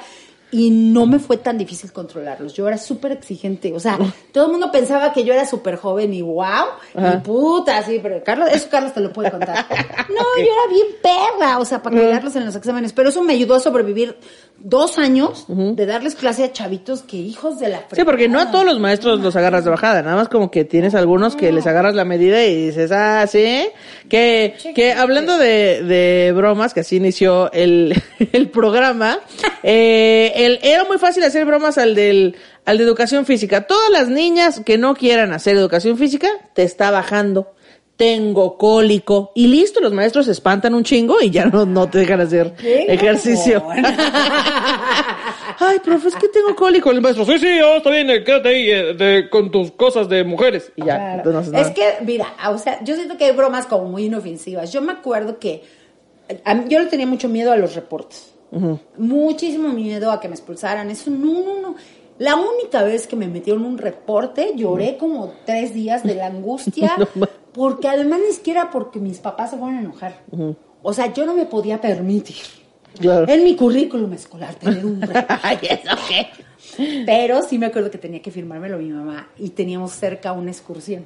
Y no me fue tan difícil controlarlos. Yo era súper exigente. O sea, todo el mundo pensaba que yo era súper joven y wow, y puta, sí, pero Carlos, eso Carlos te lo puede contar. No, yo era bien perra, o sea, para cuidarlos en los exámenes. Pero eso me ayudó a sobrevivir dos años de darles clase a chavitos que hijos de la Sí, porque no a fregada. todos los maestros los agarras de bajada, nada más como que tienes algunos que les agarras la medida y dices, ah, sí, que, que hablando de, de bromas, que así inició el, el programa, eh, el, era muy fácil hacer bromas al del, al de educación física. Todas las niñas que no quieran hacer educación física, te está bajando. Tengo cólico. Y listo, los maestros se espantan un chingo y ya no, no te dejan hacer ejercicio. Ay, profe, es que tengo cólico. El maestro, sí, sí, ya está bien, eh, quédate ahí eh, de- con tus cosas de mujeres. Y ya, Claro. entonces no haces es que, mira, o sea, yo siento que hay bromas como muy inofensivas. Yo me acuerdo que a mí- yo le tenía mucho miedo a los reportes. Muchísimo miedo a que me expulsaran. Eso no, no, no. La única vez que me metieron un reporte, lloré como tres días de la angustia, porque además ni siquiera porque mis papás se fueron a enojar. O sea, yo no me podía permitir Claro. en mi currículum escolar tener un reporte. Pero sí me acuerdo que tenía que firmármelo mi mamá y teníamos cerca una excursión.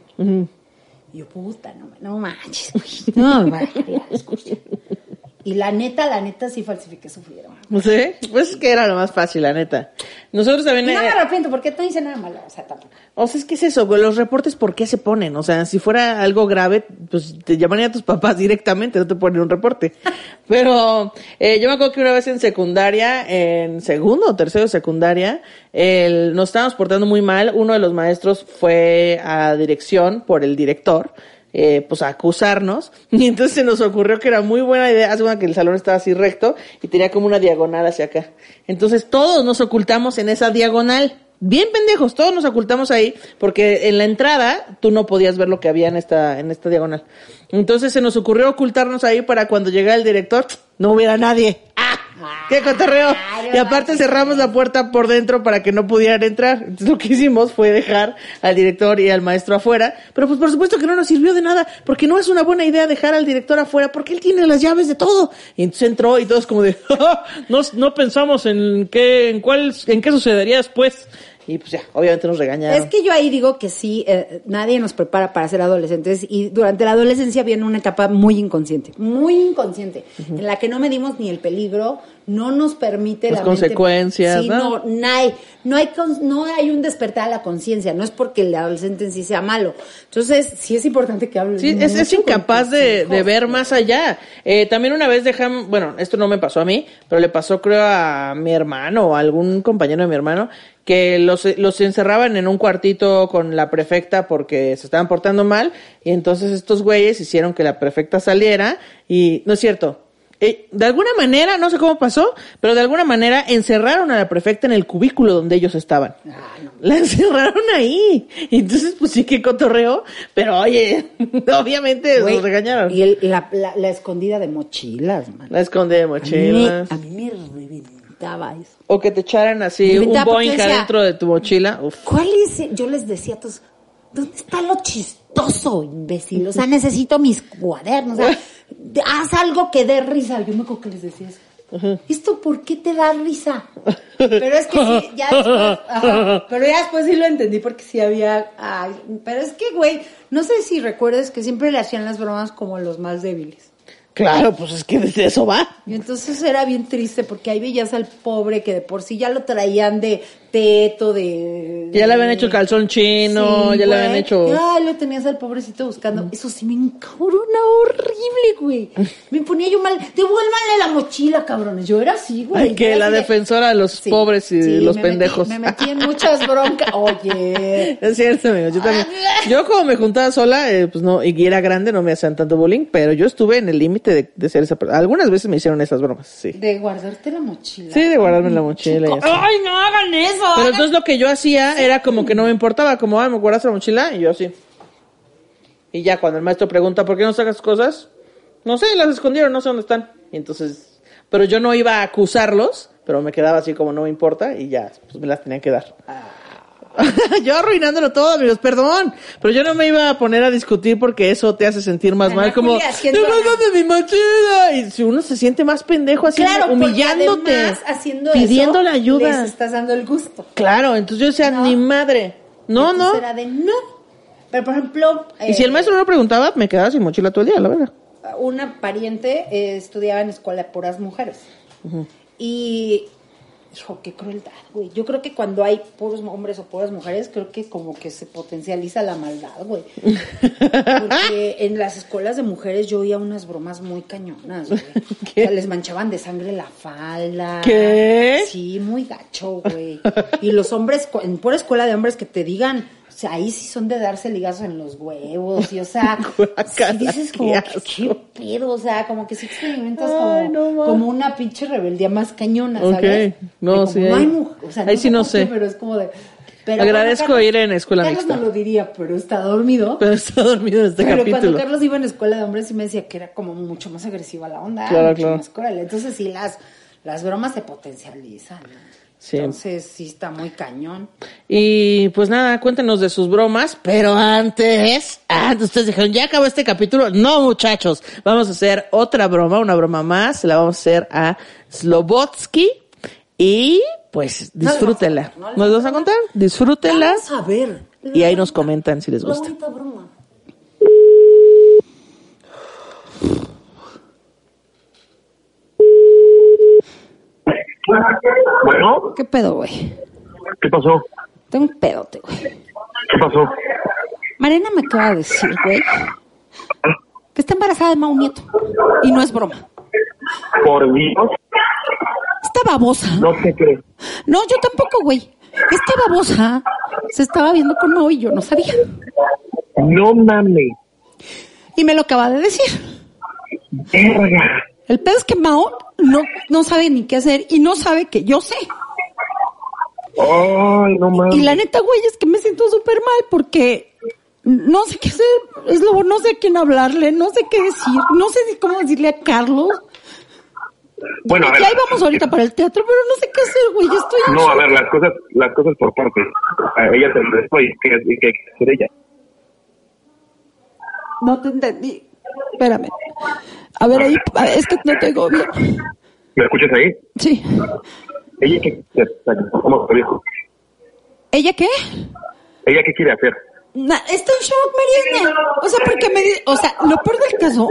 Y yo, puta, no, no manches, güey, no me a la excursión. Y la neta, la neta sí falsifiqué su firma. ¿Sí? Pues es que era lo más fácil, la neta. Nosotros también... Y no me eh, arrepiento porque no hice nada malo, o sea, tampoco. O sea, es que es eso, los reportes, ¿por qué se ponen? O sea, si fuera algo grave, pues te llamarían a tus papás directamente, no te ponen un reporte. Pero eh, yo me acuerdo que una vez en secundaria, en segundo o tercero de secundaria, el- nos estábamos portando muy mal. Uno de los maestros fue a dirección por el director. Eh, pues acusarnos y entonces se nos ocurrió que era muy buena idea, hace una que el salón estaba así recto y tenía como una diagonal hacia acá. Entonces todos nos ocultamos en esa diagonal. Bien pendejos, todos nos ocultamos ahí, porque en la entrada tú no podías ver lo que había en esta, en esta diagonal. Entonces se nos ocurrió ocultarnos ahí para cuando llegara el director, no hubiera nadie. ¡Qué cotorreo! Y aparte cerramos la puerta por dentro para que no pudieran entrar. Entonces lo que hicimos fue dejar al director y al maestro afuera, pero pues por supuesto que no nos sirvió de nada, porque no es una buena idea dejar al director afuera, porque él tiene las llaves de todo. Y entonces entró y todos como de, no, no pensamos en qué, en cuál, en qué sucedería después. Y pues ya, obviamente nos regañaron. Es que yo ahí digo que sí, eh, nadie nos prepara para ser adolescentes y durante la adolescencia viene una etapa muy inconsciente, muy inconsciente, en la que no medimos ni el peligro, no nos permite Las consecuencias, Sí, ¿no? no, no hay, no hay, no hay un despertar a la conciencia, no es porque el adolescente en sí sea malo. Entonces, sí es importante que hables Sí, es, es incapaz de, ver más allá. Eh, también una vez dejan, bueno, esto no me pasó a mí, pero le pasó creo a mi hermano o a algún compañero de mi hermano, que los, los encerraban en un cuartito con la prefecta porque se estaban portando mal, y entonces estos güeyes hicieron que la prefecta saliera, y no es cierto. Eh, de alguna manera, no sé cómo pasó, pero de alguna manera encerraron a la prefecta en el cubículo donde ellos estaban. La encerraron ahí. Y entonces, pues sí que cotorreo, pero oye, obviamente Güey, nos regañaron. Y el- la, la- la escondida de mochilas, man. La esconde de A mí, mochilas. a mí me eso. O que te echaran así un decía- adentro de tu mochila. Uf. ¿Cuál es? Yo les decía a todos, ¿dónde está lo chistoso, imbécil? O sea, necesito mis cuadernos. O sea, de- haz algo que dé risa. Yo me acuerdo que les decía eso. ¿Esto por qué te da risa? Pero es que sí, ya después, ajá, pero ya después sí lo entendí porque sí había, ay, pero es que, güey, no sé si recuerdas que siempre le hacían las bromas como los más débiles. Claro, pues es que de eso va. Y entonces era bien triste porque ahí veías al pobre que de por sí ya lo traían de teto, de... Ya le habían hecho calzón chino, Sí, ya le habían hecho... Ya lo tenías al pobrecito buscando. Eso sí me encabrona horrible, güey. Me ponía yo mal. Devuélvanle la mochila, cabrones. Yo era así, güey. Ay, que la defensora de los Sí, pobres y sí, los me metí- pendejos. me metí en muchas broncas. Oye. Es cierto, amigo. Yo también. Yo como me juntaba sola, eh, pues no, y era grande, no me hacían tanto bullying, pero yo estuve en el límite de, de ser esa persona. Algunas veces me hicieron esas bromas, sí. De guardarte la mochila. Sí, de guardarme la mochila y así. Ay, no hagan eso. Pero entonces lo que yo hacía era como que no me importaba, como, ah, me guardas la mochila y yo así. Y ya cuando el maestro pregunta, ¿por qué no sacas cosas? No sé, las escondieron, no sé dónde están. Y entonces, pero yo no iba a acusarlos, pero me quedaba así como no me importa y ya, pues me las tenían que dar. yo arruinándolo todo, amigos, perdón. Pero yo no me iba a poner a discutir porque eso te hace sentir más mal, como, siento- ¡Devuélveme mi mochila! Y si uno se siente más pendejo así, Claro, humillándote, además, haciendo pidiendo la ayuda. Les estás dando el gusto. Claro, entonces yo decía, No. ni madre. No, no. Era de no. Pero por ejemplo. Y si el eh, maestro no preguntaba, me quedaba sin mochila todo el día, la verdad. Una pariente eh, estudiaba en escuela de puras mujeres. Y. Hijo, qué crueldad, güey. Yo creo que cuando hay puros hombres o puras mujeres, creo que como que se potencializa la maldad, güey. Porque en las escuelas de mujeres yo oía unas bromas muy cañonas, güey. O sea, les manchaban de sangre la falda. ¿Qué? Sí, muy gacho, güey. Y los hombres, en pura escuela de hombres que te digan, sea, ahí sí son de darse ligazos en los huevos, y o sea, sí dices como, qué que, qué pedo, o sea, como que sí experimentas Ay, como, no, como una pinche rebeldía más cañona, ¿sabes? no, De como, sí, no hay mu- o sea, ahí sí no sé. Pero es como de... Pero Agradezco Carlos- ir en escuela Carlos mixta. no lo diría, pero está dormido. Pero está dormido en este Pero cuando capítulo. Carlos iba en escuela de hombres sí me decía que era como mucho más agresiva la onda, Claro, mucho claro. más cruel. Entonces sí las las bromas se potencializan. ¿no? Sí. Entonces sí está muy cañón. Y pues nada, cuéntenos de sus bromas, pero antes, antes ustedes dijeron, ya acabó este capítulo. No, muchachos, vamos a hacer otra broma, una broma más, la vamos a hacer a Slobotsky y pues les ¿Nos vas a contar? Disfrútenla Vamos a ver. y ahí nos comentan si les gusta. bonita broma. Bueno, ¿Qué pedo, güey? ¿qué pasó? Tengo un pedote, güey. ¿Qué pasó? Mariana me acaba de decir, güey, que está embarazada de Mau Nieto. Y no es broma. Por Dios, Esta babosa. no te crees. No, yo tampoco, güey. Esta babosa se estaba viendo con Mau y yo no sabía. No mames. Y me lo acaba de decir. Verga. El pedo es que Mao no, no sabe ni qué hacer y no sabe que yo sé. Ay, no mames. Y la neta, güey, es que me siento súper mal porque no sé qué hacer. Es lo, no sé a quién hablarle, no sé qué decir, no sé ni cómo decirle a Carlos. Bueno, a ver. Ya íbamos ahorita para el teatro, pero no sé qué hacer, güey. Estoy No, a ver, las cosas, las cosas por partes. A ella se enredó y qué hay que hacer ella. No te entendí. Espérame. A ver, ahí, es que no tengo bien. ¿Me escuchas ahí? Sí. ¿Ella qué ¿Cómo te dijo? ¿Ella qué? ¿Ella qué quiere hacer? Na- está en shock, Mariana. O sea, porque me di- o sea, lo peor del caso,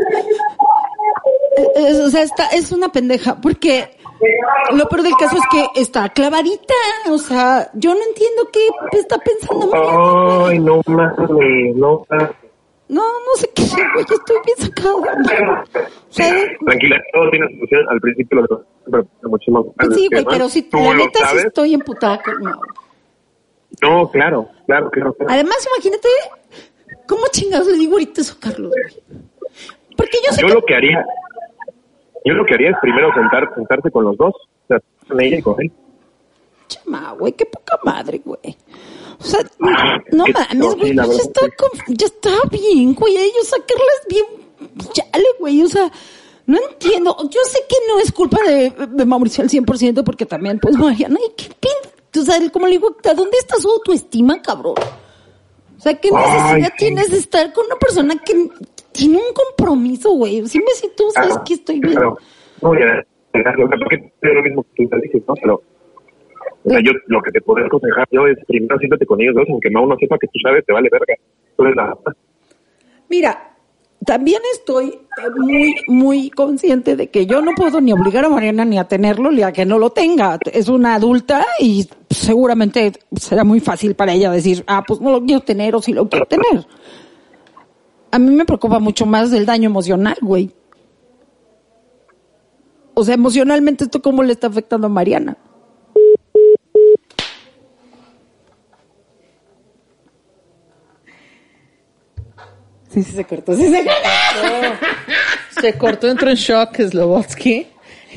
eh, es- o sea, está, es una pendeja, porque lo peor del caso es que está clavadita, o sea, yo no entiendo qué está pensando Mariana. Ay, no mames, no mames. No, no sé qué güey, estoy bien sacada sea, Tranquila, todo tiene solución. Al principio lo pero muchísimo. sí, güey, pero si la neta sí sabes. estoy emputada con. No, claro, claro, claro. claro. Además, imagínate, ¿cómo chingados le digo ahorita eso a Carlos, güey? Porque yo sé Yo que lo que haría, yo lo que haría es primero sentar, sentarse con los dos, o sea, con ella y con él. Chama, güey, qué poca madre, güey. O sea, Ah, no mames, güey, está, sí. con- ya está bien, güey. O sea, Carla bien, chale, güey. O sea, no entiendo. Yo sé que no es culpa de, de Mauricio al 100%, porque también, pues, Mariana, ¿y qué pin? O sea, como le digo, ¿a dónde está su autoestima, cabrón? O sea, ¿qué necesidad tienes de estar con una persona que tiene un compromiso, güey? Sí me siento, ¿sabes Claro, qué estoy bien? Claro. No, o sea, porque es lo mismo que tú dices, ¿no? Pero, o sea, yo lo que te puedo aconsejar yo es primero siéntate con ellos dos, aunque no sepa que tú sabes, te vale verga. Eres la... Mira, también estoy muy, muy consciente de que yo no puedo ni obligar a Mariana ni a tenerlo ni a que no lo tenga. Es una adulta y seguramente será muy fácil para ella decir, ah, pues no lo quiero tener o sí lo quiero tener. A mí me preocupa mucho más el daño emocional, güey. O sea, emocionalmente esto cómo le está afectando a Mariana. Sí, sí se cortó, sí se cortó. Se cortó, entró en shock Slobotsky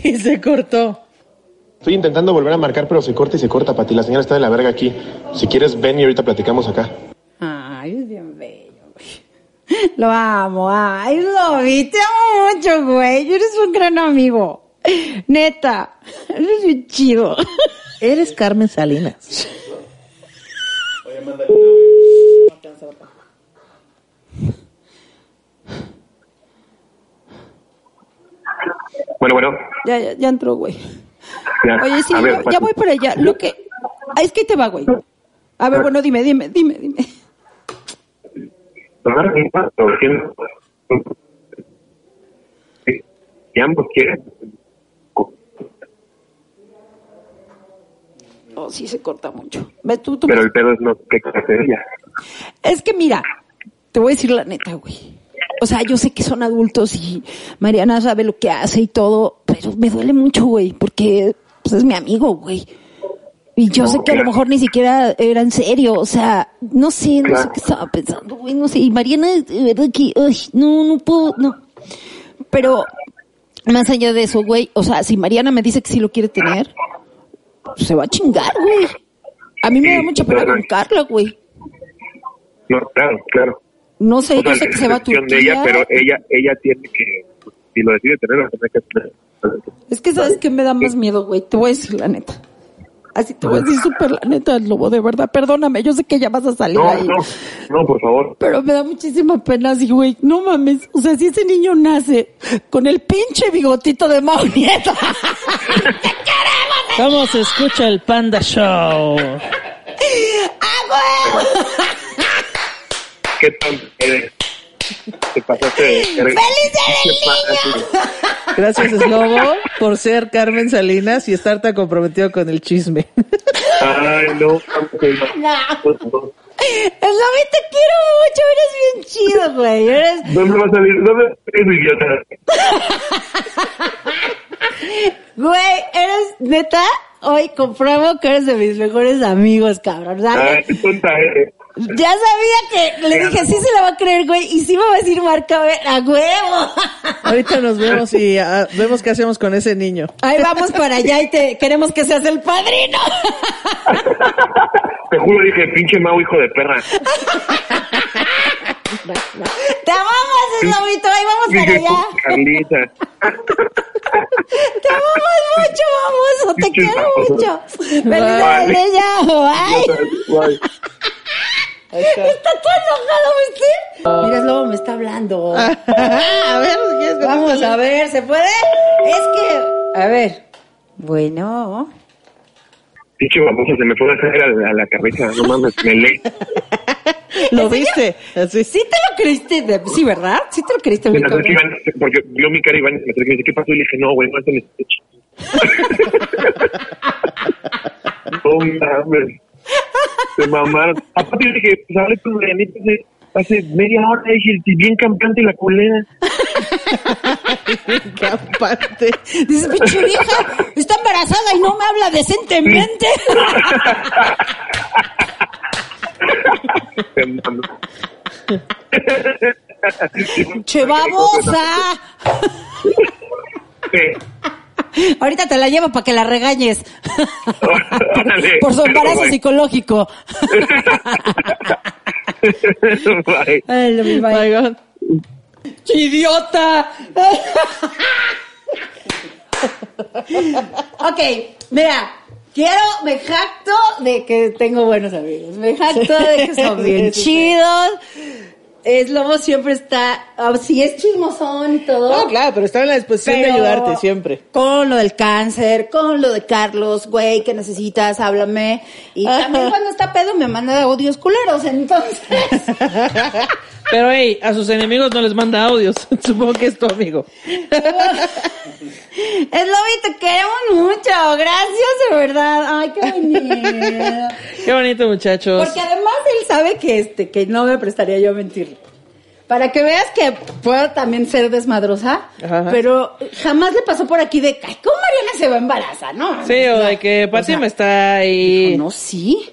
y se cortó. Estoy intentando volver a marcar, pero se corta y se corta, Pati. La señora está de la verga aquí. Si quieres, ven y ahorita platicamos acá. Ay, es bien bello, güey. Lo amo, ay, lo vi, te amo mucho, güey. Eres un gran amigo. Neta, eres bien chido. Eres Carmen Salinas. Bueno, bueno, Ya, ya, ya entró, güey. ya. Oye, sí, ver, ya, voy para allá. Lo que... Ah, es que ahí te va, güey. A ver, bueno, dime, dime, dime, dime. Si ambos quieren, Oh, sí se corta mucho. Ve, tú, tú pero el pedo es no de ella. Es que mira, te voy a decir la neta, güey. O sea, yo sé que son adultos y Mariana sabe lo que hace y todo, pero me duele mucho, güey, porque pues, es mi amigo, güey. Y yo sé que a lo mejor ni siquiera era en serio, o sea, no sé, no sé qué estaba pensando, güey, no sé. Y Mariana, de verdad que, ay, no, no puedo, no. Pero, más allá de eso, güey, o sea, si Mariana me dice que sí lo quiere tener, se va a chingar, güey. A mí me da mucha pena con Carla, güey. No, claro, claro. No sé, O sea, yo sé que se va a decisión de Turquía. ella, pero ella, ella tiene que, pues, si lo decide tener, lo tiene que tener. Es que sabes que me da más miedo, güey. Te voy a decir la neta. Así te voy a decir súper la neta, lobo, de verdad. Perdóname, yo sé que ya vas a salir No, ahí. no, no, por favor. Pero me da muchísima pena así, güey. No mames. O sea, si ese niño nace con el pinche bigotito de Mau Nieto. ¿Cómo se escucha el Panda Show? ¿Qué tal eres? Te pasaste de verga. Gracias, Slobo, por ser Carmen Salinas y estar tan comprometido con el chisme. Ay, no. ok. Por favor. Slobi, te quiero mucho. Eres bien chido, güey. Eres... ¿Dónde va a salir? ¿Dónde es idiota? Güey, eres neta. Hoy compruebo que eres de mis mejores amigos, cabrón. ¿sabes? Ay, qué tonta eres. Ya sabía que le dije, sí se la va a creer, güey. Y sí me va a decir marca a huevo. Ahorita nos vemos y ah, vemos qué hacemos con ese niño. Ahí vamos para allá y te queremos que seas el padrino. Te juro, dije, pinche Mau, hijo de perra. Te amamos, Slobito. Ahí vamos para allá. Carlita. Te amamos mucho, vamos. Te quiero mucho. Bye. Felicidades, ella. Bye. Está todo enojado, ¿viste? Mira, Slobo me está hablando. a ver, ¿quieres que Vamos a ver, ¿se puede? Es que, a ver. Bueno. Pinche babosa, se me fue a hacer a la, a la cabeza. No mames, me leí. ¿Lo viste? Así. ¿Sí te lo creíste? de- sí, ¿verdad? Sí te lo creíste. Acerqué, cabrón? Iván, porque vio mi cara Iván, me acerqué y me dice, ¿qué pasó? Y le dije, no, güey, no es mi sketch. no mames. Se mamaron. Aparte dije, pues hablé con Marianita hace, hace media hora, dije, "Sí, bien campante la culera. Campante. Dices, pinche vieja, está embarazada y no me habla decentemente. ¡Che babosa! Ahorita te la llevo para que la regañes. Órale. Por su embarazo psicológico. Bye. Ay, lo mismo. My God. ¡Idiota! ok, mira, quiero, me jacto de que tengo buenos amigos. Me jacto de que son bien chidos. Es Lobo siempre está, ah, sí es chismosón y todo. No, claro, pero estaba en la disposición de ayudarte siempre. Con lo del cáncer, con lo de Carlos, güey, que necesitas, háblame. Y también cuando está pedo me manda audios culeros, entonces. Pero hey, a sus enemigos no les manda audios. Supongo que es tu amigo. Es Lobi, te queremos mucho. Gracias, de verdad. Ay, qué bonito. Qué bonito, muchachos. Porque además él sabe que este, que no me prestaría yo a mentirle. Para que veas que puedo también ser desmadrosa, Ajá. pero jamás le pasó por aquí de, ay, ¿cómo Mariana se va a embarazar? No, Sí, o de que Pati sea, me está ahí. no, sí.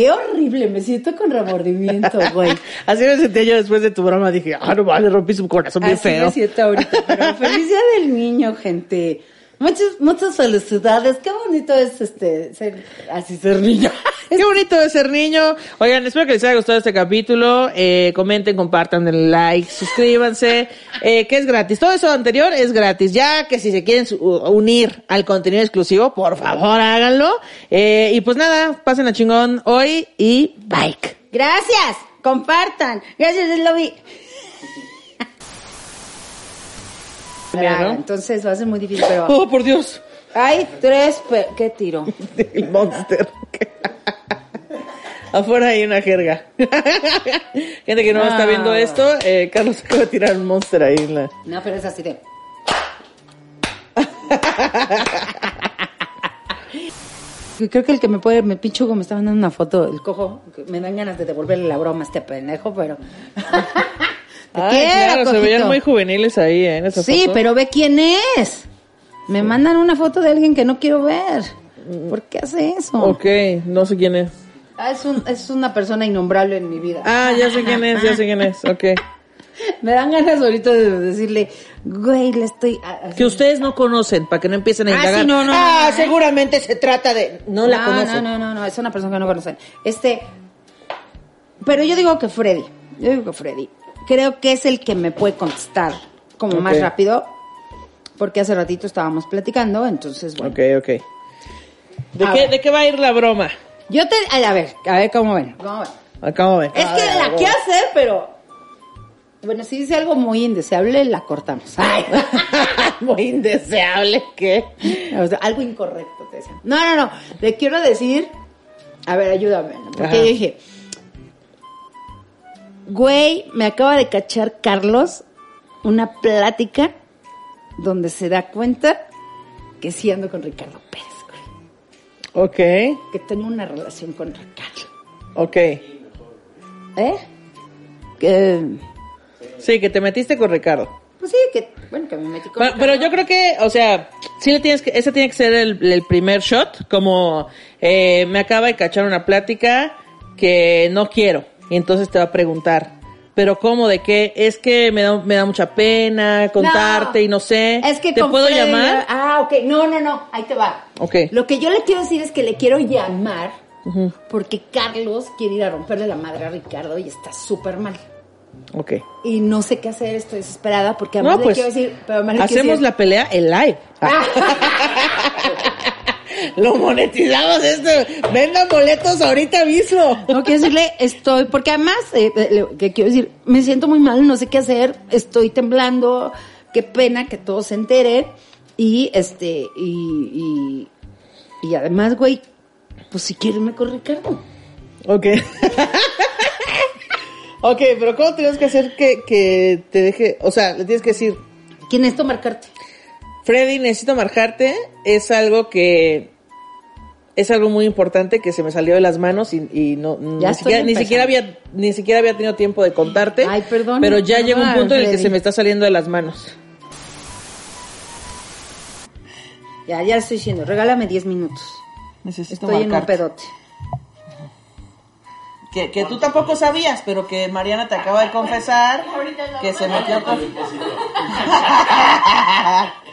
Qué horrible, me siento con remordimiento, güey. Así me sentí yo después de tu broma. Dije, ah, no vale, rompí su corazón bien Así feo. me siento ahorita, pero feliz día del niño, gente. Muchas, muchas felicidades. Qué bonito es este ser así ser niño. Qué bonito es ser niño. Oigan, espero que les haya gustado este capítulo. Eh, comenten, compartan, denle like, suscríbanse. Eh, que es gratis. Todo eso anterior es gratis. Ya que si se quieren unir al contenido exclusivo, por favor háganlo. Eh, y pues nada, pasen a chingón hoy y bye. Gracias, compartan. Gracias, Lobby. ¿No? Entonces va a ser muy difícil, pero Oh, por Dios. hay tres. pe- ¿Qué tiro? El monster. Afuera hay una jerga. Gente que no está viendo esto, eh, Carlos acaba de tirar un monster ahí en la... No, pero es así de. Creo que el que me puede, me pincho como me está mandando una foto, el cojo, me dan ganas de devolverle la broma a este pendejo, pero. Te Ay, quiero, claro, se veían muy juveniles ahí eh, en esa Sí, foto. pero ve quién es. Me mandan una foto de alguien que no quiero ver. ¿Por qué hace eso? Ok, no sé quién es. Ah, es, un, es una persona innombrable en mi vida. Ah, ya sé quién es, ya sé quién es, ok. Me dan ganas ahorita de decirle, güey, le estoy... Que ustedes no conocen, para que no empiecen a Ah, indagar. sí, no, no, ah, no, no, seguramente se trata de... No la no, conocen. No, no, no, no, es una persona que no conocen. Este, pero yo digo que Freddy, yo digo que Freddy, creo que es el que me puede contestar como más rápido porque hace ratito estábamos platicando, entonces, bueno. Ok, ok. ¿De qué. ¿De qué va a ir la broma? Yo te, ay, a ver, a ver cómo ven. ¿Cómo ven? Acabo de ver. Es que la quiero hacer, pero. Bueno, si dice algo muy indeseable, la cortamos. Ay. Muy indeseable. O sea, algo incorrecto te decía. No, no, no. Le quiero decir. A ver, ayúdame. ¿no? Porque Ajá. yo dije. Güey, me acaba de cachar Carlos una plática donde se da cuenta que sí ando con Ricardo Pérez, güey. Ok, Que tengo una relación con Ricardo. ok. ¿Eh? Que. Sí, que te metiste con Ricardo. Pues sí, que. Bueno, que me metí con Pero, Ricardo. pero yo creo que, o sea, sí le tienes que, ese tiene que ser el, el primer shot, como eh, me acaba de cachar una plática que no quiero, y entonces te va a preguntar, pero cómo, de qué, es que me da, me da mucha pena contarte No. y no sé, Es que ¿te puedo llamar? Ah, ok. No, no, no. Ahí te va. Ok. Lo que yo le quiero decir es que le quiero llamar porque Carlos quiere ir a romperle la madre a Ricardo y está súper mal. Ok. Y no sé qué hacer, estoy desesperada porque además No, le pues, quiero decir, pero además le hacemos decir- la pelea en live. Lo monetizamos esto. Vendan boletos ahorita mismo. No quiero decirle, estoy, porque además, eh, eh, que quiero decir, me siento muy mal, no sé qué hacer, estoy temblando, qué pena que todo se entere. Y este, y, y, y además, güey, pues si quieres me con Ricardo. Ok. ok, pero ¿cómo tienes que hacer que, que te deje? O sea, le tienes que decir, ¿Quién es marcarte? Freddy, necesito marcarte. Es algo que. Es algo muy importante que se me salió de las manos y, y no ni Ya siquiera, ni siquiera había ni siquiera había tenido tiempo de contarte. Ay, perdón, Pero ya llega un punto en el que se me está saliendo de las manos. Ya, ya estoy diciendo, regálame 10 minutos. Necesito Estoy en un pedote. Que, que tú tampoco sabías, pero que Mariana te acaba de confesar que se metió con...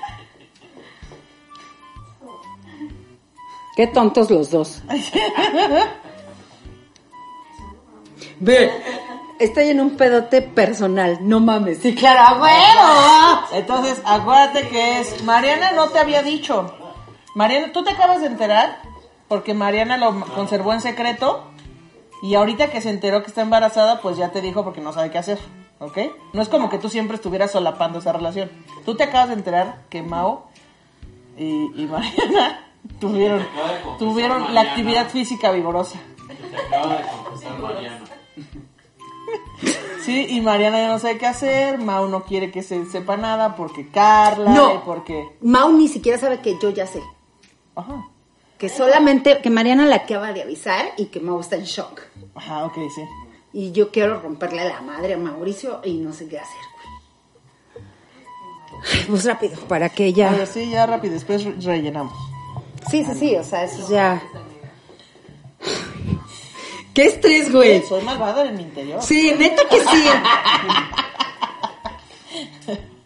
Qué tontos los dos. Ve, estoy en un pedote personal, no mames. Sí, claro, a huevo. Entonces, acuérdate que es... Mariana no te había dicho. Mariana, ¿tú te acabas de enterar? Porque Mariana lo conservó en secreto. Y ahorita que se enteró que está embarazada, pues ya te dijo porque no sabe qué hacer. ¿Ok? No es como que tú siempre estuvieras solapando esa relación. Tú te acabas de enterar que Mao y, y Mariana tuvieron, tuvieron la actividad física vigorosa. Sí, y Mariana ya no sabe qué hacer, Mau no quiere que se sepa nada porque Carla, No. y porque... Mau ni siquiera sabe que yo ya sé. Ajá, Que solamente, que Mariana la acaba de avisar y que Mau está en shock. ajá, ok, sí. Y yo quiero romperle la madre a Mauricio y no sé qué hacer, güey. Pues rápido, para que A ella... ver, sí, ya rápido, después re- rellenamos. Sí, sí, sí, o sea, eso ya... ¿Qué estrés, güey? Soy malvada en mi interior. Sí, neta que sí.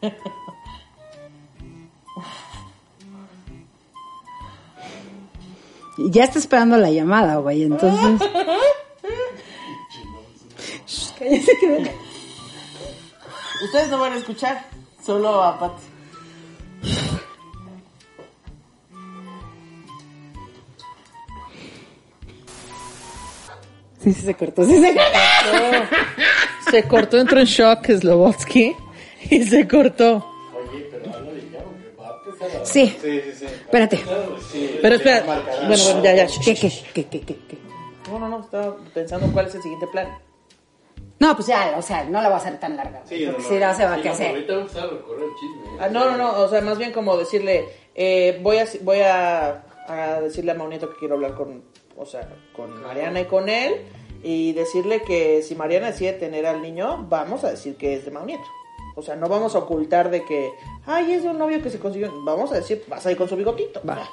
Ya está esperando la llamada, güey, entonces... Shh, cállate que- Ustedes no van a escuchar, solo a Pati. Sí, sí se cortó, sí se cortó. Se cortó, entró en shock Slobotsky y se cortó. Sí. Espérate. Pero espera, bueno, bueno, ya, ya. ¿Qué, qué, qué, qué, qué, qué? No, no, no, estaba pensando cuál es el siguiente plan. No, pues ya, o sea, no la voy a hacer tan larga. Sí, porque si no se va a hacer. Ah, no, no, no, o sea, más bien como decirle, eh, voy a, voy a, a decirle a Maunieto que quiero hablar con, o sea, con Mariana y con él, y decirle que si Mariana decide tener al niño, vamos a decir que es de Maunieto. O sea, no vamos a ocultar de que, ay, es de un novio que se consiguió. Vamos a decir, vas a ir con su bigotito. Va.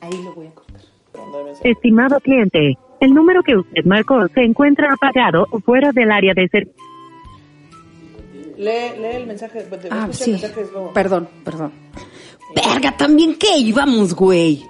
Ahí lo voy a cortar. Estimado cliente, el número que usted marcó se encuentra apagado o fuera del área de servicio. Lee, lee el mensaje. de- Ah, sí. el mensaje, es como- Perdón, perdón. Verga, también que íbamos, güey.